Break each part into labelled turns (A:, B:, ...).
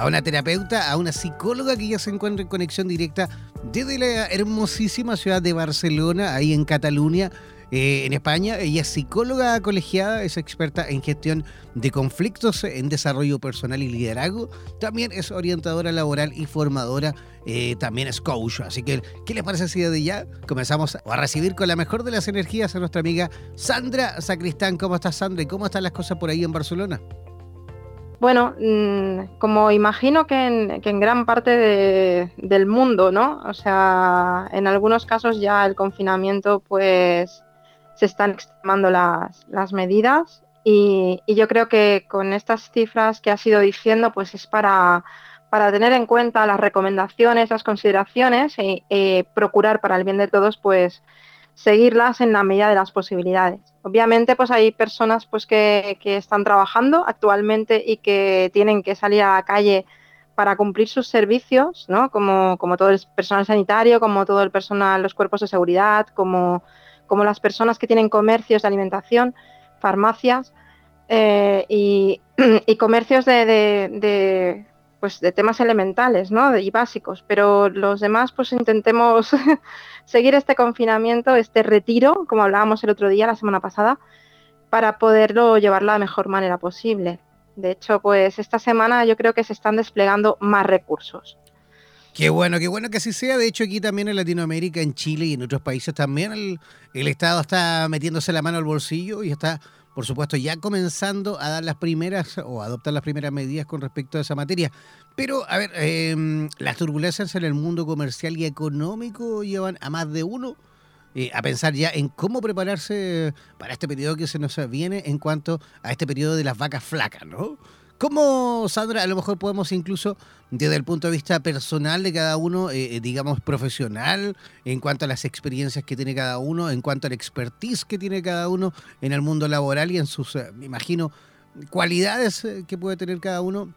A: a una terapeuta, a una psicóloga que ya se encuentra en conexión directa desde la hermosísima ciudad de Barcelona, ahí en Cataluña. Eh, en España. Ella es psicóloga colegiada, es experta en gestión de conflictos, en desarrollo personal y liderazgo. También es orientadora laboral y formadora. Eh, también es coach. Así que, ¿qué les parece si de ya comenzamos a recibir con la mejor de las energías a nuestra amiga Sandra Sacristán? ¿Cómo estás, Sandra? ¿Y cómo están las cosas por ahí en Barcelona?
B: Bueno, mm, como imagino que en, gran parte del mundo, ¿no? O sea, en algunos casos ya el confinamiento pues se están extremando las, medidas y, yo creo que con estas cifras que has ido diciendo, pues es para, tener en cuenta las recomendaciones, las consideraciones y, procurar para el bien de todos, pues seguirlas en la medida de las posibilidades. Obviamente, pues hay personas pues que, están trabajando actualmente y que tienen que salir a la calle para cumplir sus servicios, ¿no? Como, como todo el personal sanitario, como todo el personal, los cuerpos de seguridad, como como las personas que tienen comercios de alimentación, farmacias eh, y, comercios de, pues de temas elementales ¿no? y básicos. Pero los demás, pues intentemos seguir este confinamiento, este retiro, como hablábamos el otro día, la semana pasada, para poderlo llevar la mejor manera posible. De hecho, pues esta semana yo creo que se están desplegando más recursos.
A: Qué bueno, qué bueno que así sea. De hecho, aquí también en Latinoamérica, en Chile y en otros países también el, Estado está metiéndose la mano al bolsillo y está, por supuesto, ya comenzando a dar las primeras o adoptar las primeras medidas con respecto a esa materia. Pero, a ver, em, las turbulencias en el mundo comercial y económico llevan a más de uno eh, a pensar ya en cómo prepararse para este periodo que se nos viene en cuanto a este periodo de las vacas flacas, ¿no? ¿Cómo, Sandra, a lo mejor podemos incluso, desde el punto de vista personal de cada uno, eh, eh, digamos profesional, en cuanto a las experiencias que tiene cada uno, en cuanto al expertise que tiene cada uno en el mundo laboral y en sus, eh, me imagino, cualidades que puede tener cada uno,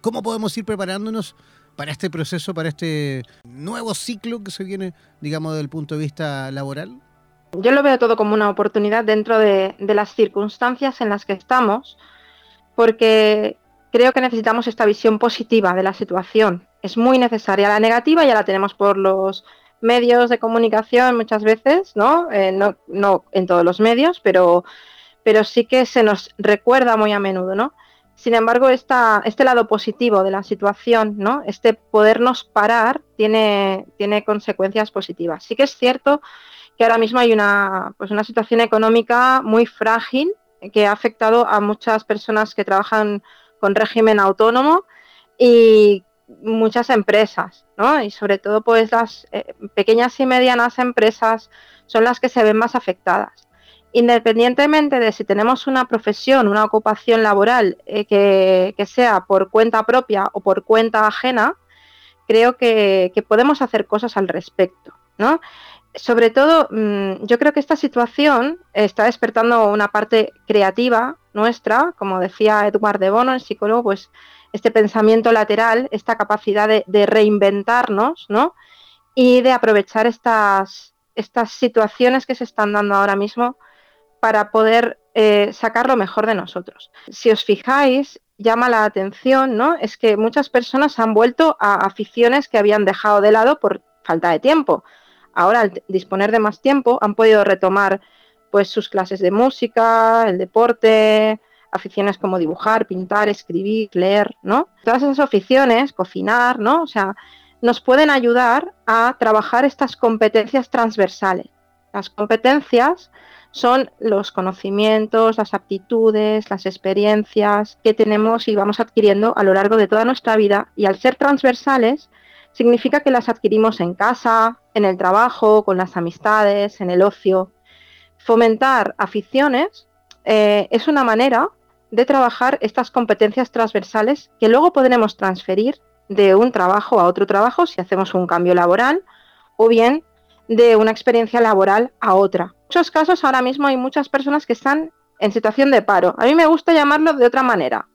A: ¿cómo podemos ir preparándonos para este proceso, para este nuevo ciclo que se viene, digamos, desde el punto de vista laboral?
B: Yo lo veo todo como una oportunidad dentro de, de las circunstancias en las que estamos porque creo que necesitamos esta visión positiva de la situación. Es muy necesaria. La negativa ya la tenemos por los medios de comunicación muchas veces, ¿no? Eh, no, en todos los medios, pero, pero sí que se nos recuerda muy a menudo, ¿no? Sin embargo, esta, este lado positivo de la situación, ¿no? Este podernos parar tiene, tiene consecuencias positivas. Sí que es cierto que ahora mismo hay una, pues una situación económica muy frágil que ha afectado a muchas personas que trabajan con régimen autónomo y muchas empresas, ¿no? Y sobre todo, pues las eh, pequeñas y medianas empresas son las que se ven más afectadas. Independientemente de si tenemos una profesión, una ocupación laboral eh, que, sea por cuenta propia o por cuenta ajena, creo que, que podemos hacer cosas al respecto, ¿no? Sobre todo, mm, yo creo que esta situación está despertando una parte creativa nuestra, como decía Edward de Bono, el psicólogo, pues este pensamiento lateral, esta capacidad de, reinventarnos, ¿no? Y de aprovechar estas, estas situaciones que se están dando ahora mismo para poder eh, sacar lo mejor de nosotros. Si os fijáis, llama la atención, ¿no? Es que muchas personas han vuelto a aficiones que habían dejado de lado por falta de tiempo ahora al disponer de más tiempo han podido retomar pues sus clases de música, el deporte, aficiones como dibujar, pintar, escribir, leer, ¿no? Todas esas aficiones, cocinar, ¿no? O sea, nos pueden ayudar a trabajar estas competencias transversales. Las competencias son los conocimientos, las aptitudes, las experiencias que tenemos y vamos adquiriendo a lo largo de toda nuestra vida y al ser transversales significa que las adquirimos en casa, en el trabajo, con las amistades, en el ocio. Fomentar aficiones eh, es una manera de trabajar estas competencias transversales que luego podremos transferir de un trabajo a otro trabajo si hacemos un cambio laboral o bien de una experiencia laboral a otra. En muchos casos ahora mismo hay muchas personas que están en situación de paro. A mí me gusta llamarlo de otra manera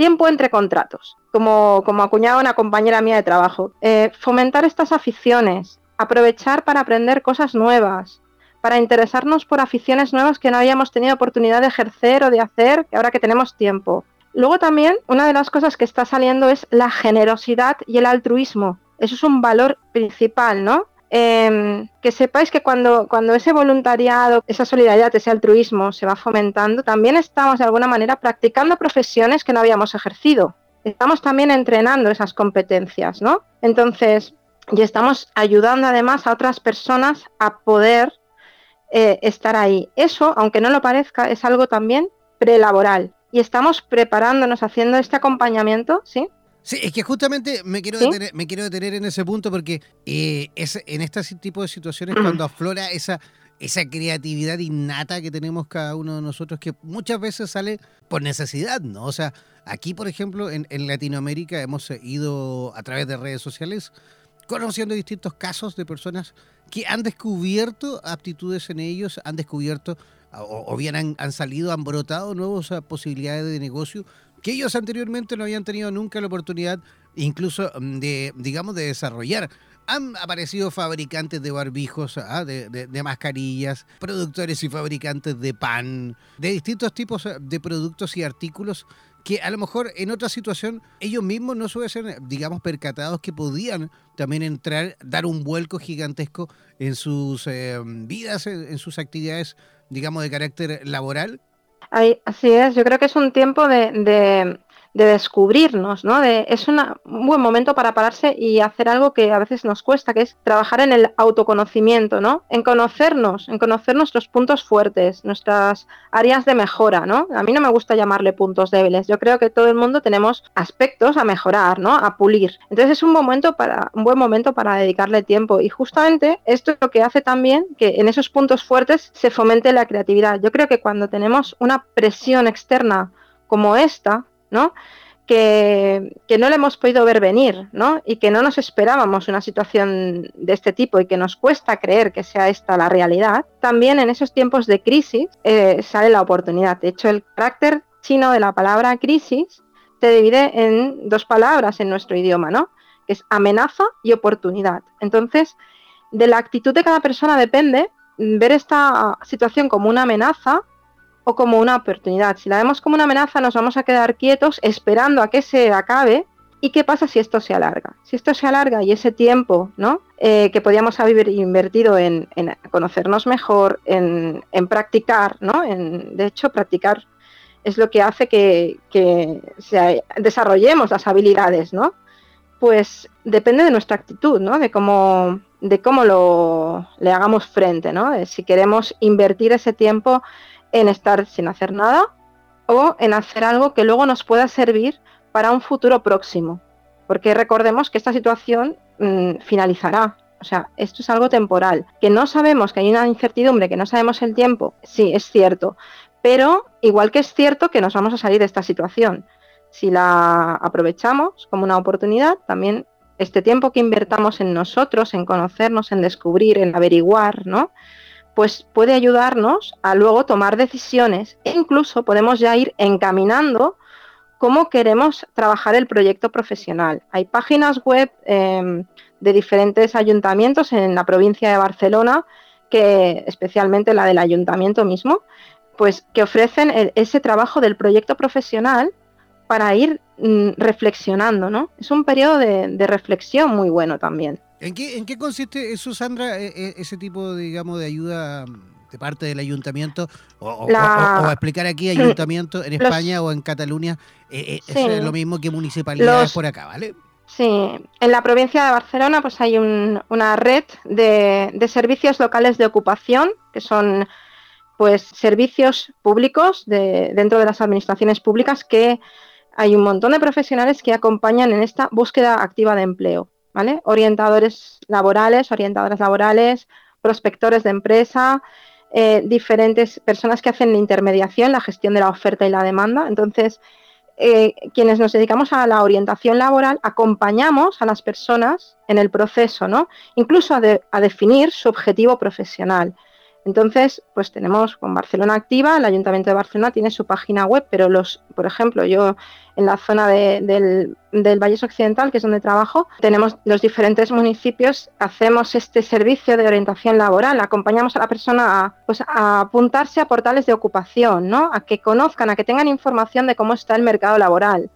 B: tiempo entre contratos, como, como acuñaba una compañera mía de trabajo. Eh, fomentar estas aficiones, aprovechar para aprender cosas nuevas, para interesarnos por aficiones nuevas que no habíamos tenido oportunidad de ejercer o de hacer, ahora que tenemos tiempo. Luego también una de las cosas que está saliendo es la generosidad y el altruismo. Eso es un valor principal, ¿no? Em, que sepáis que cuando, cuando ese voluntariado, esa solidaridad, ese altruismo se va fomentando, también estamos de alguna manera practicando profesiones que no habíamos ejercido. Estamos también entrenando esas competencias, ¿no? Entonces, y estamos ayudando además a otras personas a poder eh, estar ahí. Eso, aunque no lo parezca, es algo también prelaboral. Y estamos preparándonos, haciendo este acompañamiento, ¿sí?
A: Sí, es que justamente me quiero, detener, me quiero detener en ese punto porque eh, es en este tipo de situaciones cuando aflora esa, esa creatividad innata que tenemos cada uno de nosotros que muchas veces sale por necesidad, ¿no? O sea, aquí, por ejemplo, en, en Latinoamérica hemos ido a través de redes sociales conociendo distintos casos de personas que han descubierto aptitudes en ellos, han descubierto o, bien han, han, salido, han brotado nuevas posibilidades de negocio que ellos anteriormente no habían tenido nunca la oportunidad incluso mm, de, digamos, de desarrollar. Han aparecido fabricantes de barbijos, ¿ah? de, mascarillas, productores y fabricantes de pan, de distintos tipos de productos y artículos que a lo mejor en otra situación ellos mismos no se hubiesen, digamos, percatados que podían también entrar, dar un vuelco gigantesco en sus eh, vidas, en, sus actividades, digamos, de carácter laboral.
B: Así es, yo creo que es un tiempo de de descubrirnos, ¿no? De, es un buen momento para pararse y hacer algo que a veces nos cuesta, que es trabajar en el autoconocimiento, ¿no? En conocernos, en conocer nuestros puntos fuertes, nuestras áreas de mejora, ¿no? A mí no me gusta llamarle puntos débiles. Yo creo que todo el mundo tenemos aspectos a mejorar, ¿no? A pulir. Entonces es un momento para un buen momento para dedicarle tiempo y justamente esto es lo que hace también que en esos puntos fuertes se fomente la creatividad. Yo creo que cuando tenemos una presión externa como esta, ¿no? Que, no le hemos podido ver venir, ¿no? Y que no nos esperábamos una situación de este tipo y que nos cuesta creer que sea esta la realidad, también en esos tiempos de crisis eh, sale la oportunidad. De hecho, el carácter chino de la palabra crisis se divide en dos palabras en nuestro idioma, ¿no? Que es amenaza y oportunidad. Entonces, de la actitud de cada persona depende ver esta situación como una amenaza o como una oportunidad. Si la vemos como una amenaza, nos vamos a quedar quietos esperando a que se acabe. ¿Y qué pasa si esto se alarga? Si esto se alarga y ese tiempo ¿no? Eh, que podíamos haber invertido en, conocernos mejor, en, practicar, ¿no? De hecho, practicar es lo que hace que, desarrollemos las habilidades, ¿no? Pues depende de nuestra actitud, ¿no? De cómo, de cómo lo, le hagamos frente, ¿no? Si queremos invertir ese tiempo en estar sin hacer nada o en hacer algo que luego nos pueda servir para un futuro próximo. Porque recordemos que esta situación mm, finalizará. O sea, esto es algo temporal. Que no sabemos, que hay una incertidumbre, que no sabemos el tiempo, sí, es cierto. Pero igual que es cierto que nos vamos a salir de esta situación. Si la aprovechamos como una oportunidad, también este tiempo que invertamos en nosotros, en conocernos, en descubrir, en averiguar, ¿no? Pues puede ayudarnos a luego tomar decisiones e incluso podemos ya ir encaminando cómo queremos trabajar el proyecto profesional. Hay páginas web em, de diferentes ayuntamientos en la provincia de Barcelona, que especialmente la del ayuntamiento mismo, pues que ofrecen ese trabajo del proyecto profesional para ir mm, reflexionando, ¿no? Es un periodo de reflexión muy bueno también.
A: ¿En qué, ¿En qué consiste eso, Sandra, e, e, ese tipo, digamos, de ayuda de parte del ayuntamiento? O, explicar aquí ayuntamiento en España o en Cataluña, eh, eh, es lo mismo que municipalidades por acá, ¿vale?
B: Sí, en la provincia de Barcelona pues hay una red de, de, servicios locales de ocupación, que son pues servicios públicos de, dentro de las administraciones públicas que hay un montón de profesionales que acompañan en esta búsqueda activa de empleo. ¿Vale? Orientadores laborales, orientadoras laborales, prospectores de empresa, eh, diferentes personas que hacen la intermediación, la gestión de la oferta y la demanda. Entonces, eh, quienes nos dedicamos a la orientación laboral acompañamos a las personas en el proceso, ¿no? Incluso a, definir su objetivo profesional. Entonces, pues tenemos con Barcelona Activa, el Ayuntamiento de Barcelona tiene su página web, pero los, por ejemplo, yo en la zona del, del Valles Occidental, que es donde trabajo, tenemos los diferentes municipios, hacemos este servicio de orientación laboral, acompañamos a la persona a, pues, a apuntarse a portales de ocupación, ¿no? a que conozcan, a que tengan información de cómo está el mercado laboral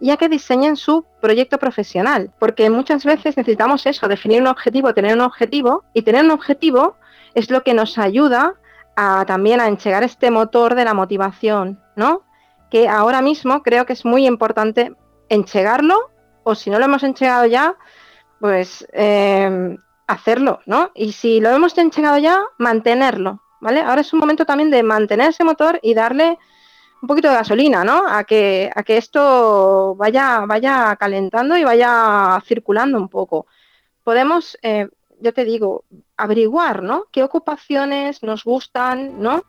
B: y a que diseñen su proyecto profesional, porque muchas veces necesitamos eso, definir un objetivo, tener un objetivo, y tener un objetivo es lo que nos ayuda a, también a enchegar este motor de la motivación, ¿no? Que ahora mismo creo que es muy importante enchegarlo, o si no lo hemos enchegado ya, pues em, hacerlo, ¿no? Y si lo hemos enchegado ya, mantenerlo, ¿vale? Ahora es un momento también de mantener ese motor y darle un poquito de gasolina, ¿no? A que, a que esto vaya, vaya calentando y vaya circulando un poco. Podemos eh, yo te digo, averiguar, ¿no? ¿Qué ocupaciones nos gustan, ¿no?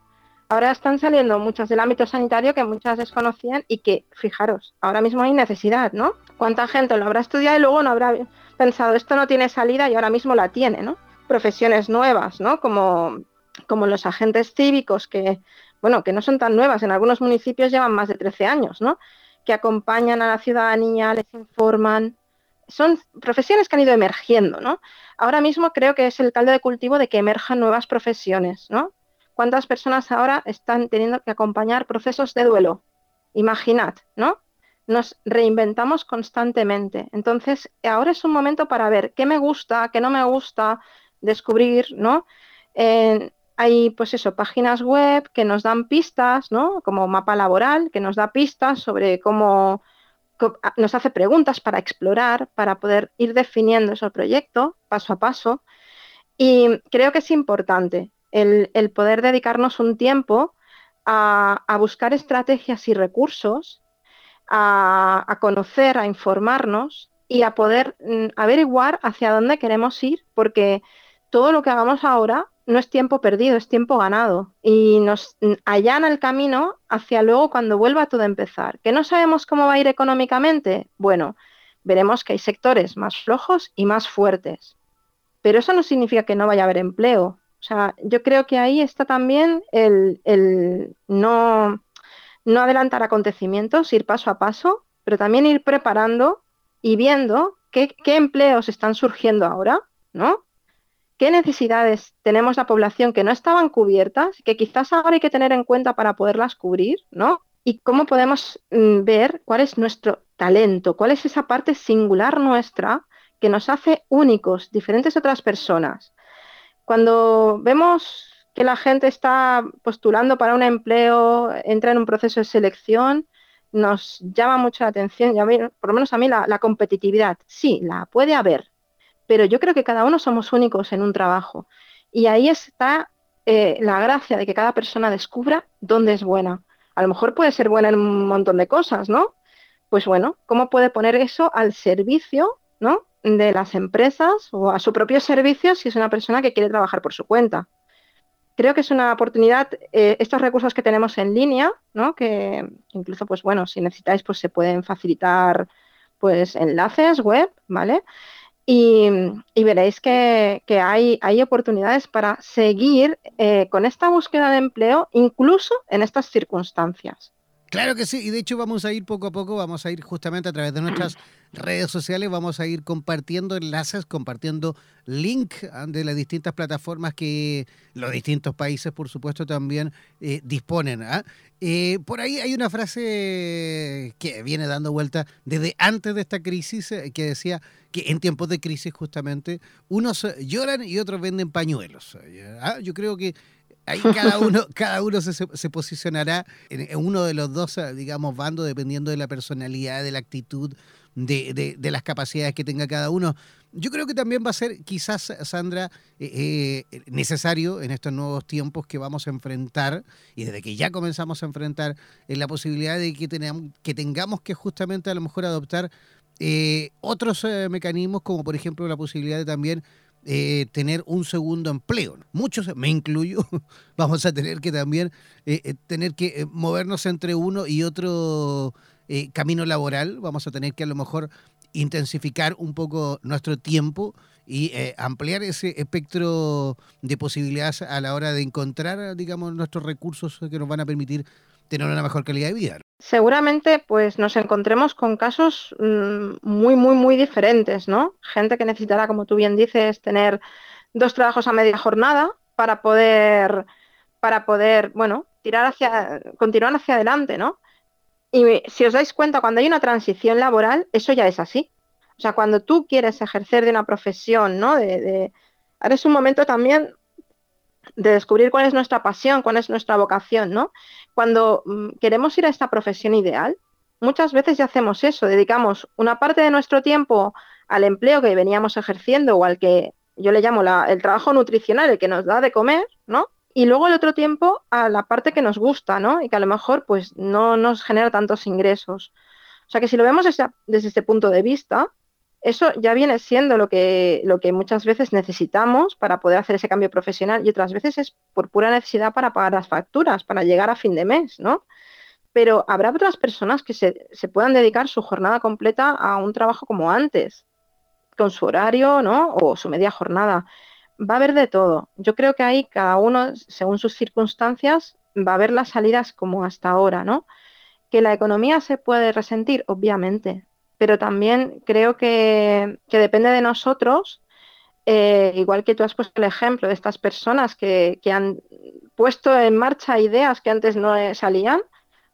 B: Ahora están saliendo muchas del ámbito sanitario que muchas desconocían y que, fijaros, ahora mismo hay necesidad, ¿no? ¿Cuánta gente lo habrá estudiado y luego no habrá pensado, esto no tiene salida y ahora mismo la tiene, ¿no? Profesiones nuevas, ¿no? Como, como los agentes cívicos que, bueno, que no son tan nuevas, en algunos municipios llevan más de 13 años, ¿no? Que acompañan a la ciudadanía, les informan, son profesiones que han ido emergiendo, ¿no? Ahora mismo creo que es el caldo de cultivo de que emerjan nuevas profesiones, ¿no? ¿Cuántas personas ahora están teniendo que acompañar procesos de duelo? Imaginad, ¿no? Nos reinventamos constantemente. Entonces, ahora es un momento para ver qué me gusta, qué no me gusta, descubrir, ¿no? hay, pues eso, páginas web que nos dan pistas, ¿no? Como mapa laboral, que nos da pistas sobre cómo nos hace preguntas para explorar, para poder ir definiendo ese proyecto paso a paso. Y creo que es importante el, poder dedicarnos un tiempo a, buscar estrategias y recursos, a, conocer, a informarnos y a poder mm, averiguar hacia dónde queremos ir, porque todo lo que hagamos ahora no es tiempo perdido, es tiempo ganado. Y nos allana el camino hacia luego cuando vuelva todo a empezar. ¿Que no sabemos cómo va a ir económicamente? Bueno, veremos que hay sectores más flojos y más fuertes. Pero eso no significa que no vaya a haber empleo. O sea, yo creo que ahí está también el, no, no adelantar acontecimientos, ir paso a paso, pero también ir preparando y viendo qué, qué empleos están surgiendo ahora, ¿no? Qué necesidades tenemos la población que no estaban cubiertas, que quizás ahora hay que tener en cuenta para poderlas cubrir, ¿no? Y cómo podemos mm, ver cuál es nuestro talento, cuál es esa parte singular nuestra que nos hace únicos, diferentes a otras personas. Cuando vemos que la gente está postulando para un empleo, entra en un proceso de selección, nos llama mucho la atención, por lo menos a mí, la competitividad. Sí, la puede haber, pero yo creo que cada uno somos únicos en un trabajo. Y ahí está eh, la gracia de que cada persona descubra dónde es buena. A lo mejor puede ser buena en un montón de cosas, ¿no? Pues bueno, ¿cómo puede poner eso al servicio, ¿no? De las empresas o a su propio servicio si es una persona que quiere trabajar por su cuenta. Creo que es una oportunidad, eh, estos recursos que tenemos en línea, ¿no? Que incluso, pues bueno, si necesitáis, pues se pueden facilitar pues enlaces web, ¿vale? Y, veréis que, hay, hay, oportunidades para seguir eh, con esta búsqueda de empleo incluso en estas circunstancias.
A: Claro que sí, y de hecho vamos a ir poco a poco, vamos a ir justamente a través de nuestras redes sociales, vamos a ir compartiendo enlaces, compartiendo link ah, de las distintas plataformas que los distintos países, por supuesto, también eh, disponen. ¿ah? Eh, por ahí hay una frase que viene dando vuelta desde antes de esta crisis, eh, que decía que en tiempos de crisis justamente unos lloran y otros venden pañuelos. ¿ah? Yo creo que Ahí cada uno, cada uno se, se posicionará en, uno de los dos, digamos, bandos, dependiendo de la personalidad, de la actitud, de, de, las capacidades que tenga cada uno. Yo creo que también va a ser, quizás, Sandra, eh, eh, necesario en estos nuevos tiempos que vamos a enfrentar, y desde que ya comenzamos a enfrentar, en la posibilidad de que, tenemos, que tengamos que justamente a lo mejor adoptar eh, otros mecanismos, como por ejemplo la posibilidad de también eh, tener un segundo empleo. Muchos, me incluyo, vamos a tener que también eh, eh, tener que movernos entre uno y otro camino laboral. Vamos a tener que a lo mejor intensificar un poco nuestro tiempo y eh, ampliar ese espectro de posibilidades a la hora de encontrar, digamos, nuestros recursos que nos van a permitir tener una mejor calidad de vida.
B: Seguramente, pues nos encontremos con casos mm, muy, muy, muy diferentes, ¿no? Gente que necesitará, como tú bien dices, tener dos trabajos a media jornada para poder, para poder, bueno, tirar hacia, continuar hacia adelante, ¿no? Y si os dais cuenta, cuando hay una transición laboral, eso ya es así. O sea, cuando tú quieres ejercer de una profesión, ¿no? De, ahora es un momento también de descubrir cuál es nuestra pasión, cuál es nuestra vocación, ¿no? Cuando mm, queremos ir a esta profesión ideal, muchas veces ya hacemos eso, dedicamos una parte de nuestro tiempo al empleo que veníamos ejerciendo o al que yo le llamo el trabajo nutricional, el que nos da de comer, ¿no? Y luego el otro tiempo a la parte que nos gusta, ¿no? Y que a lo mejor pues no nos genera tantos ingresos. O sea que si lo vemos desde, este punto de vista, eso ya viene siendo lo que, lo que muchas veces necesitamos para poder hacer ese cambio profesional y otras veces es por pura necesidad para pagar las facturas, para llegar a fin de mes, ¿no? Pero habrá otras personas que se, se puedan dedicar su jornada completa a un trabajo como antes, con su horario, ¿no? O su media jornada. Va a haber de todo. Yo creo que ahí cada uno, según sus circunstancias, va a ver las salidas como hasta ahora, ¿no? Que la economía se puede resentir, obviamente, pero también creo que, depende de nosotros, eh, igual que tú has puesto el ejemplo de estas personas que, han puesto en marcha ideas que antes no salían,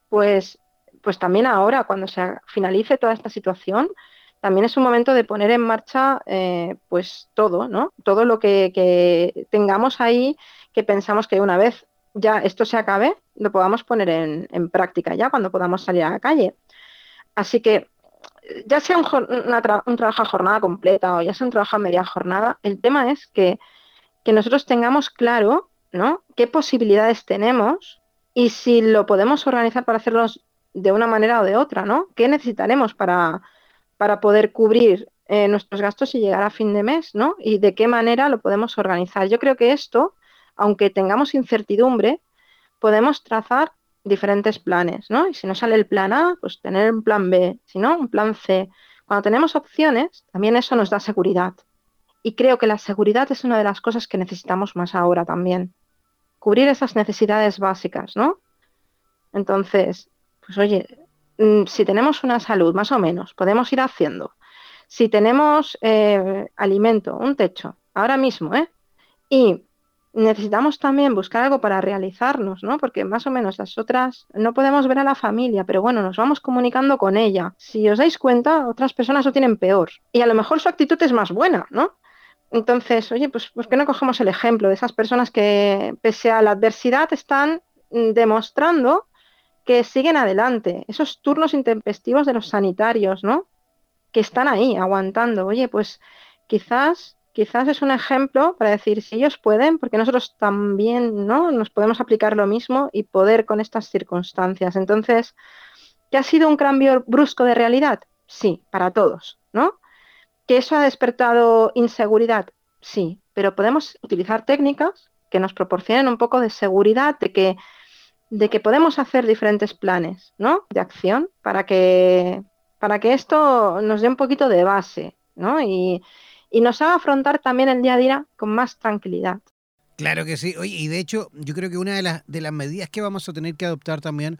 B: pues, pues también ahora, cuando se finalice toda esta situación, también es un momento de poner en marcha eh, pues todo, ¿no? Todo lo que, que, tengamos ahí, que pensamos que una vez ya esto se acabe, lo podamos poner en, en práctica ya cuando podamos salir a la calle. Así que ya sea un, trabajo a jornada completa o ya sea un trabajo a media jornada, el tema es que, nosotros tengamos claro ¿no? qué posibilidades tenemos y si lo podemos organizar para hacerlos de una manera o de otra, ¿no? ¿Qué necesitaremos para, para poder cubrir eh, nuestros gastos y llegar a fin de mes, ¿no? Y de qué manera lo podemos organizar. Yo creo que esto, aunque tengamos incertidumbre, podemos trazar diferentes planes, ¿no? Y si no sale el plan A, pues tener un plan B, si no, un plan C. Cuando tenemos opciones, también eso nos da seguridad. Y creo que la seguridad es una de las cosas que necesitamos más ahora también. Cubrir esas necesidades básicas, ¿no? Entonces, pues oye, si tenemos una salud, más o menos, podemos ir haciendo. Si tenemos eh, alimento, un techo, ahora mismo, ¿eh? Y necesitamos también buscar algo para realizarnos, ¿no? Porque más o menos las otras no podemos ver a la familia, pero bueno, nos vamos comunicando con ella. Si os dais cuenta, otras personas lo tienen peor y a lo mejor su actitud es más buena, ¿no? Entonces, oye, pues ¿por qué no cogemos el ejemplo de esas personas que pese a la adversidad están mm, demostrando que siguen adelante? Esos turnos intempestivos de los sanitarios, ¿no? Que están ahí aguantando. Oye, pues quizás quizás es un ejemplo para decir si ellos pueden, porque nosotros también ¿no? nos podemos aplicar lo mismo y poder con estas circunstancias. Entonces, ¿que ha sido un cambio brusco de realidad? Sí, para todos, ¿no? ¿Que eso ha despertado inseguridad? Sí, pero podemos utilizar técnicas que nos proporcionen un poco de seguridad de que, de que podemos hacer diferentes planes ¿no? de acción para que, para que esto nos dé un poquito de base ¿no? y, y nos haga afrontar también el día a día con más tranquilidad.
A: Claro que sí. Oye, y de hecho, yo creo que una de las, de las medidas que vamos a tener que adoptar también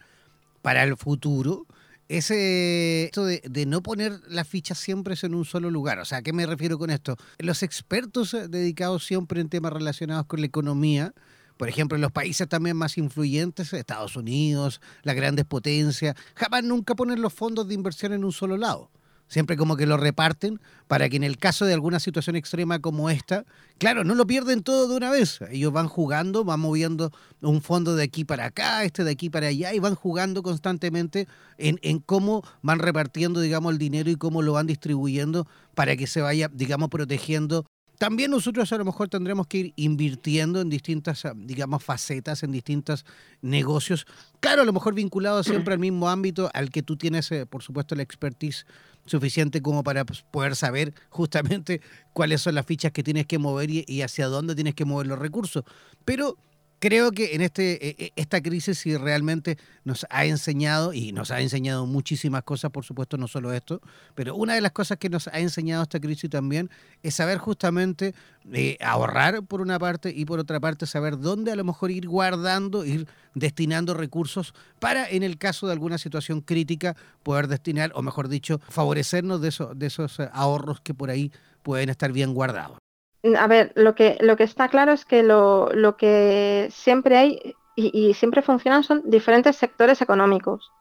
A: para el futuro es eh, esto de, de, no poner las fichas siempre en un solo lugar. O sea, ¿a qué me refiero con esto? Los expertos dedicados siempre en temas relacionados con la economía, por ejemplo, en los países también más influyentes, Estados Unidos, las grandes potencias, jamás nunca ponen los fondos de inversión en un solo lado. Siempre como que lo reparten para que en el caso de alguna situación extrema como esta, claro, no lo pierden todo de una vez. Ellos van jugando, van moviendo un fondo de aquí para acá, este de aquí para allá, y van jugando constantemente en, en cómo van repartiendo, digamos, el dinero y cómo lo van distribuyendo para que se vaya, digamos, protegiendo también nosotros a lo mejor tendremos que ir invirtiendo en distintas, digamos, facetas, en distintos negocios. Claro, a lo mejor vinculado siempre al mismo ámbito al que tú tienes, eh, por supuesto, la expertise suficiente como para pues, poder saber justamente cuáles son las fichas que tienes que mover y, hacia dónde tienes que mover los recursos. Pero creo que en este, e, e, esta crisis sí realmente nos ha enseñado, y nos ha enseñado muchísimas cosas, por supuesto, no solo esto, pero una de las cosas que nos ha enseñado esta crisis también es saber justamente eh, ahorrar por una parte y por otra parte saber dónde a lo mejor ir guardando, ir destinando recursos para, en el caso de alguna situación crítica, poder destinar, o mejor dicho, favorecernos de, de esos eh, ahorros que por ahí pueden estar bien guardados.
B: A ver, lo que, lo que está claro es que lo, que siempre hay y, siempre funcionan son diferentes sectores económicos.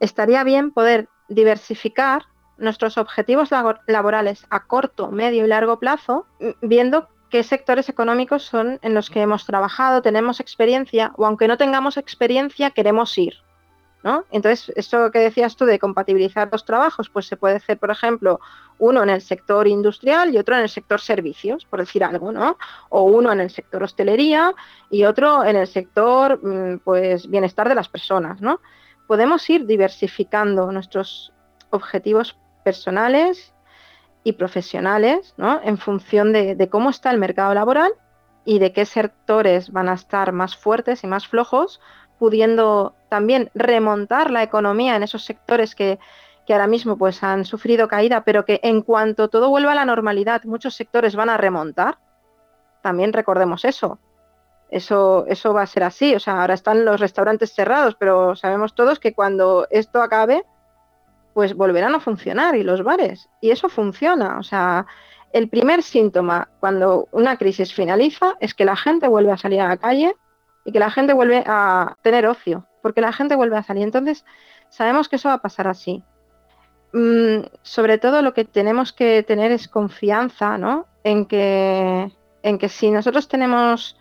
B: Estaría bien poder diversificar nuestros objetivos laborales a corto, medio y largo plazo, viendo qué sectores económicos son en los que hemos trabajado, tenemos experiencia o aunque no tengamos experiencia, queremos ir. Entonces, esto que decías tú de compatibilizar los trabajos, pues se puede hacer, por ejemplo, uno en el sector industrial y otro en el sector servicios, por decir algo, ¿no? O uno en el sector hostelería y otro en el sector, mm, pues, bienestar de las personas, ¿no? Podemos ir diversificando nuestros objetivos personales y profesionales, ¿no? En función de cómo está el mercado laboral y de qué sectores van a estar más fuertes y más flojos pudiendo también remontar la economía en esos sectores que, ahora mismo pues han sufrido caída, pero que en cuanto todo vuelva a la normalidad, muchos sectores van a remontar. También recordemos eso. Eso, eso va a ser así. O sea, ahora están los restaurantes cerrados, pero sabemos todos que cuando esto acabe, pues volverán a funcionar y los bares. Y eso funciona. O sea, el primer síntoma cuando una crisis finaliza es que la gente vuelve a salir a la calle y que la gente vuelve a tener ocio, porque la gente vuelve a salir. Entonces, sabemos que eso va a pasar así. Mm, sobre todo lo que tenemos que tener es confianza, ¿no? En que, en que si nosotros tenemos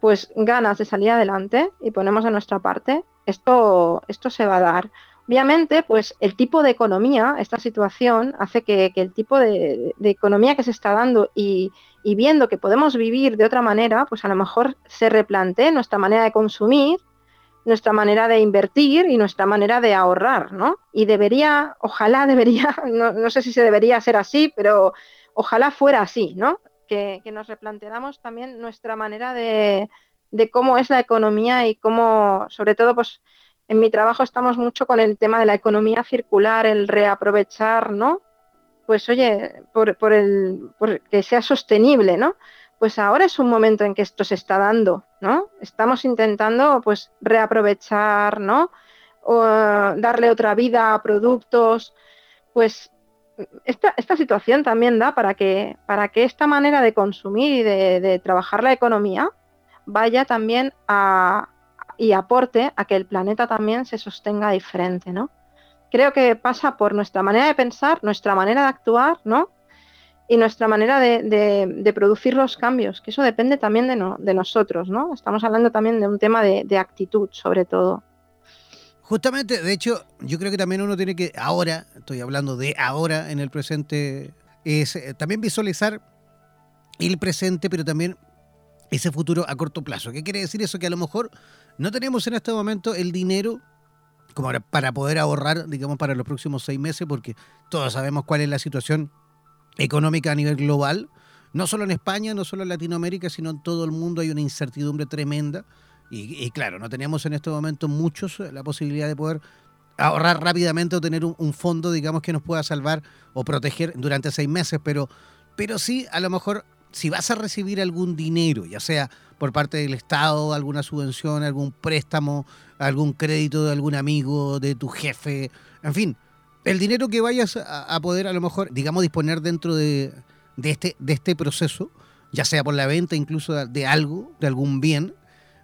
B: pues ganas de salir adelante y ponemos de nuestra parte, esto, esto se va a dar. Obviamente, pues el tipo de economía, esta situación, hace que, el tipo de, economía que se está dando y, viendo que podemos vivir de otra manera, pues a lo mejor se replantee nuestra manera de consumir, nuestra manera de invertir y nuestra manera de ahorrar, ¿no? Y debería, ojalá debería, no, sé si se debería ser así, pero ojalá fuera así, ¿no? Que, nos replanteáramos también nuestra manera de, de cómo es la economía y cómo, sobre todo, pues en mi trabajo estamos mucho con el tema de la economía circular, el reaprovechar, ¿no? Pues oye, por, el, que sea sostenible, ¿no? Pues ahora es un momento en que esto se está dando, ¿no? Estamos intentando pues reaprovechar, ¿no? O darle otra vida a productos, pues esta, esta, situación también da para que, para que esta manera de consumir y de trabajar la economía vaya también a, y aporte a que el planeta también se sostenga diferente, ¿no? Creo que pasa por nuestra manera de pensar, nuestra manera de actuar, ¿no? Y nuestra manera de, producir los cambios, que eso depende también de, de, nosotros, ¿no? Estamos hablando también de un tema de, actitud, sobre todo.
A: Justamente, de hecho, yo creo que también uno tiene que, ahora, estoy hablando de ahora en el presente, es eh, también visualizar el presente, pero también ese futuro a corto plazo. ¿Qué quiere decir eso? Que a lo mejor no tenemos en este momento el dinero como para poder ahorrar, digamos, para los próximos seis meses, porque todos sabemos cuál es la situación económica a nivel global. No solo en España, no solo en Latinoamérica, sino en todo el mundo hay una incertidumbre tremenda. Y, claro, no tenemos en este momento muchos la posibilidad de poder ahorrar rápidamente o tener un, fondo, digamos, que nos pueda salvar o proteger durante seis meses, pero, pero sí, a lo mejor si vas a recibir algún dinero, ya sea por parte del Estado, alguna subvención, algún préstamo, algún crédito de algún amigo, de tu jefe, en fin, el dinero que vayas a, poder a lo mejor, digamos, disponer dentro de, este, de este proceso, ya sea por la venta incluso de, algo, de algún bien,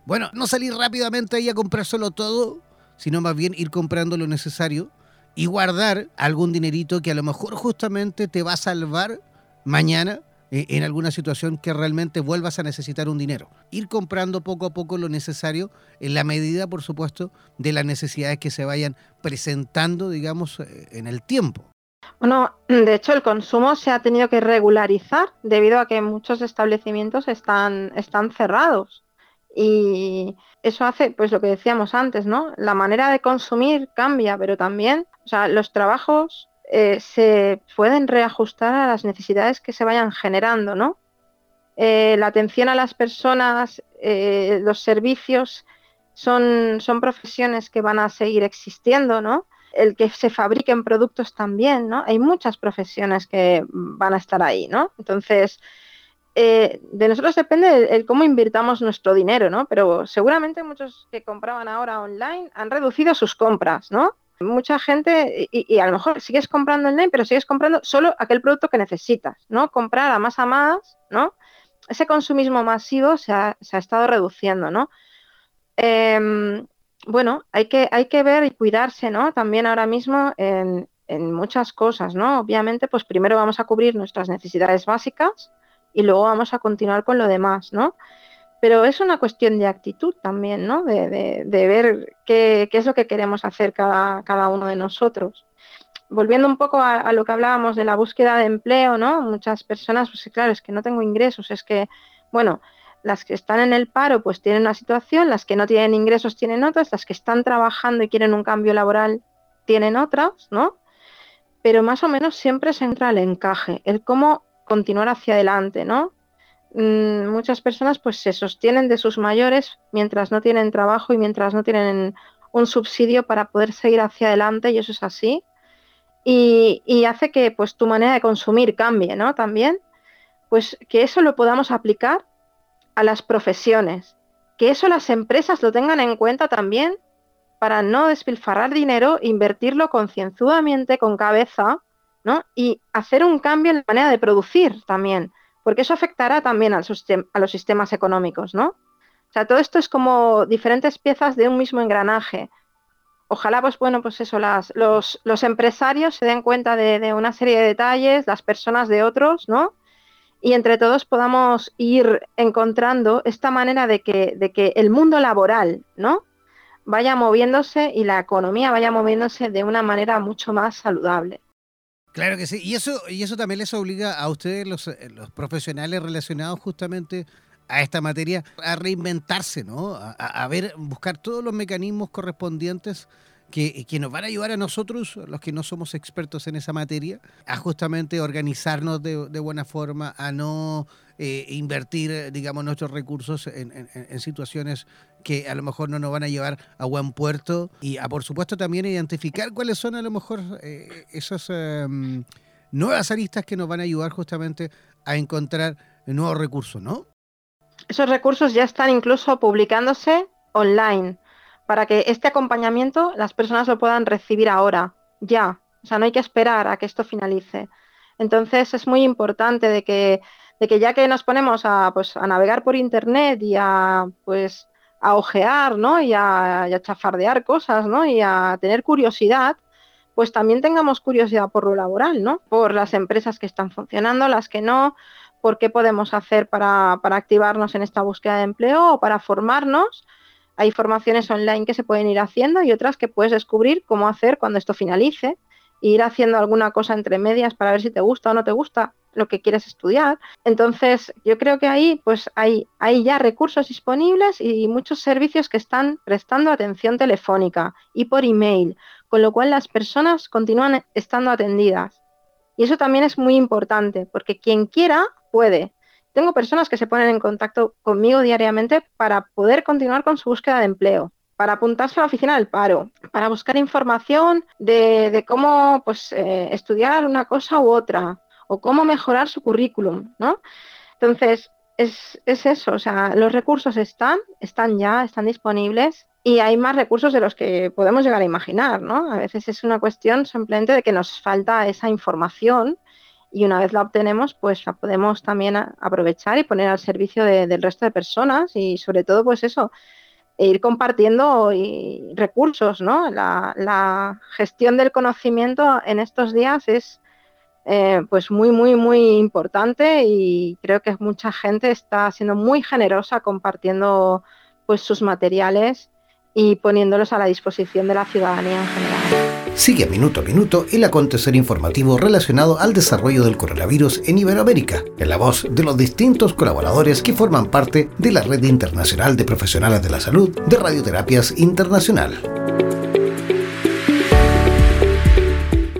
A: bueno, no salir rápidamente ahí a comprar solo todo, sino más bien ir comprando lo necesario y guardar algún dinerito que a lo mejor justamente te va a salvar mañana eh, en alguna situación que realmente vuelvas a necesitar un dinero. Ir comprando poco a poco lo necesario en la medida, por supuesto, de las necesidades que se vayan presentando, digamos, eh, en el tiempo.
B: Bueno, de hecho el consumo se ha tenido que regularizar debido a que muchos establecimientos están, están cerrados. Y eso hace, pues lo que decíamos antes, ¿no? La manera de consumir cambia, pero también, o sea, los trabajos eh, se pueden reajustar a las necesidades que se vayan generando, ¿no? eh, la atención a las personas, eh, los servicios, son, son profesiones que van a seguir existiendo, ¿no? El que se fabriquen productos también, ¿no? Hay muchas profesiones que van a estar ahí, ¿no? Entonces, de nosotros depende el, cómo invirtamos nuestro dinero, ¿no? Pero seguramente muchos que compraban ahora online han reducido sus compras, ¿no? Mucha gente, y, a lo mejor sigues comprando online, pero sigues comprando solo aquel producto que necesitas, ¿no? Comprar a más a más, ¿no? ese consumismo masivo se ha, estado reduciendo, ¿no? Em, bueno, hay que, hay que ver y cuidarse, ¿no? También ahora mismo en, muchas cosas, ¿no? Obviamente, pues primero vamos a cubrir nuestras necesidades básicas y luego vamos a continuar con lo demás, ¿no? Pero es una cuestión de actitud también, ¿no? De, ver qué, es lo que queremos hacer cada, cada uno de nosotros volviendo un poco a, lo que hablábamos de la búsqueda de empleo, ¿no? Muchas personas, pues claro, es que no tengo ingresos, es que, bueno, las que están en el paro pues tienen una situación, las que no tienen ingresos tienen otras, las que están trabajando y quieren un cambio laboral tienen otras, ¿no? Pero más o menos siempre se entra el encaje, el cómo continuar hacia adelante, ¿no? Mm, muchas personas pues se sostienen de sus mayores mientras no tienen trabajo y mientras no tienen un subsidio para poder seguir hacia adelante y eso es así y, hace que pues tu manera de consumir cambie, ¿no? También, pues que eso lo podamos aplicar a las profesiones, que eso las empresas lo tengan en cuenta también para no despilfarrar dinero, invertirlo concienzudamente, con cabeza, ¿no? Y hacer un cambio en la manera de producir también, porque eso afectará también a los sistemas económicos, ¿no? O sea, todo esto es como diferentes piezas de un mismo engranaje ojalá, pues bueno, pues eso, los, empresarios se den cuenta de, una serie de detalles, las personas de otros, ¿no? Y entre todos podamos ir encontrando esta manera de que, de que el mundo laboral, ¿no? Vaya moviéndose y la economía vaya moviéndose de una manera mucho más saludable.
A: Claro que sí, y eso, y eso también les obliga a ustedes, los, los profesionales relacionados justamente a esta materia, a reinventarse, ¿no? A, ver, buscar todos los mecanismos correspondientes que, nos van a ayudar a nosotros, los que no somos expertos en esa materia, a justamente organizarnos de, buena forma, a no eh, invertir, digamos, nuestros recursos en, situaciones que a lo mejor no nos van a llevar a buen puerto y a, por supuesto, también identificar cuáles son a lo mejor eh, esas em, nuevas aristas que nos van a ayudar justamente a encontrar nuevos recursos, ¿no?
B: Esos recursos ya están incluso publicándose online para que este acompañamiento las personas lo puedan recibir ahora, ya. O sea, no hay que esperar a que esto finalice. Entonces es muy importante de que, de que ya que nos ponemos a, pues, a navegar por internet y a pues a ojear, ¿no? Y a, y a chafardear cosas, ¿no? Y a tener curiosidad, pues también tengamos curiosidad por lo laboral, ¿no? Por las empresas que están funcionando, las que no, por qué podemos hacer para, activarnos en esta búsqueda de empleo o para formarnos. Hay formaciones online que se pueden ir haciendo y otras que puedes descubrir cómo hacer cuando esto finalice ir haciendo alguna cosa entre medias para ver si te gusta o no te gusta lo que quieres estudiar. Entonces, yo creo que ahí pues hay, hay ya recursos disponibles y muchos servicios que están prestando atención telefónica y por email, con lo cual las personas continúan estando atendidas. Y eso también es muy importante, porque quien quiera puede. Tengo personas que se ponen en contacto conmigo diariamente para poder continuar con su búsqueda de empleo, para apuntarse a la oficina del paro, para buscar información de, cómo pues, eh, estudiar una cosa u otra o cómo mejorar su currículum, ¿no? Entonces, es, es, eso, o sea, los recursos están, están ya, están disponibles y hay más recursos de los que podemos llegar a imaginar, ¿no? A veces es una cuestión simplemente de que nos falta esa información y una vez la obtenemos, pues la podemos también aprovechar y poner al servicio del resto de personas y sobre todo, pues eso, e ir compartiendo recursos, ¿no? La, gestión del conocimiento en estos días es eh, pues muy, muy, muy importante y creo que mucha gente está siendo muy generosa compartiendo pues sus materiales y poniéndolos a la disposición de la ciudadanía en general.
C: Sigue minuto a minuto el acontecer informativo relacionado al desarrollo del coronavirus en Iberoamérica, en la voz de los distintos colaboradores que forman parte de la Red Internacional de Profesionales de la Salud de Radioterapias Internacional.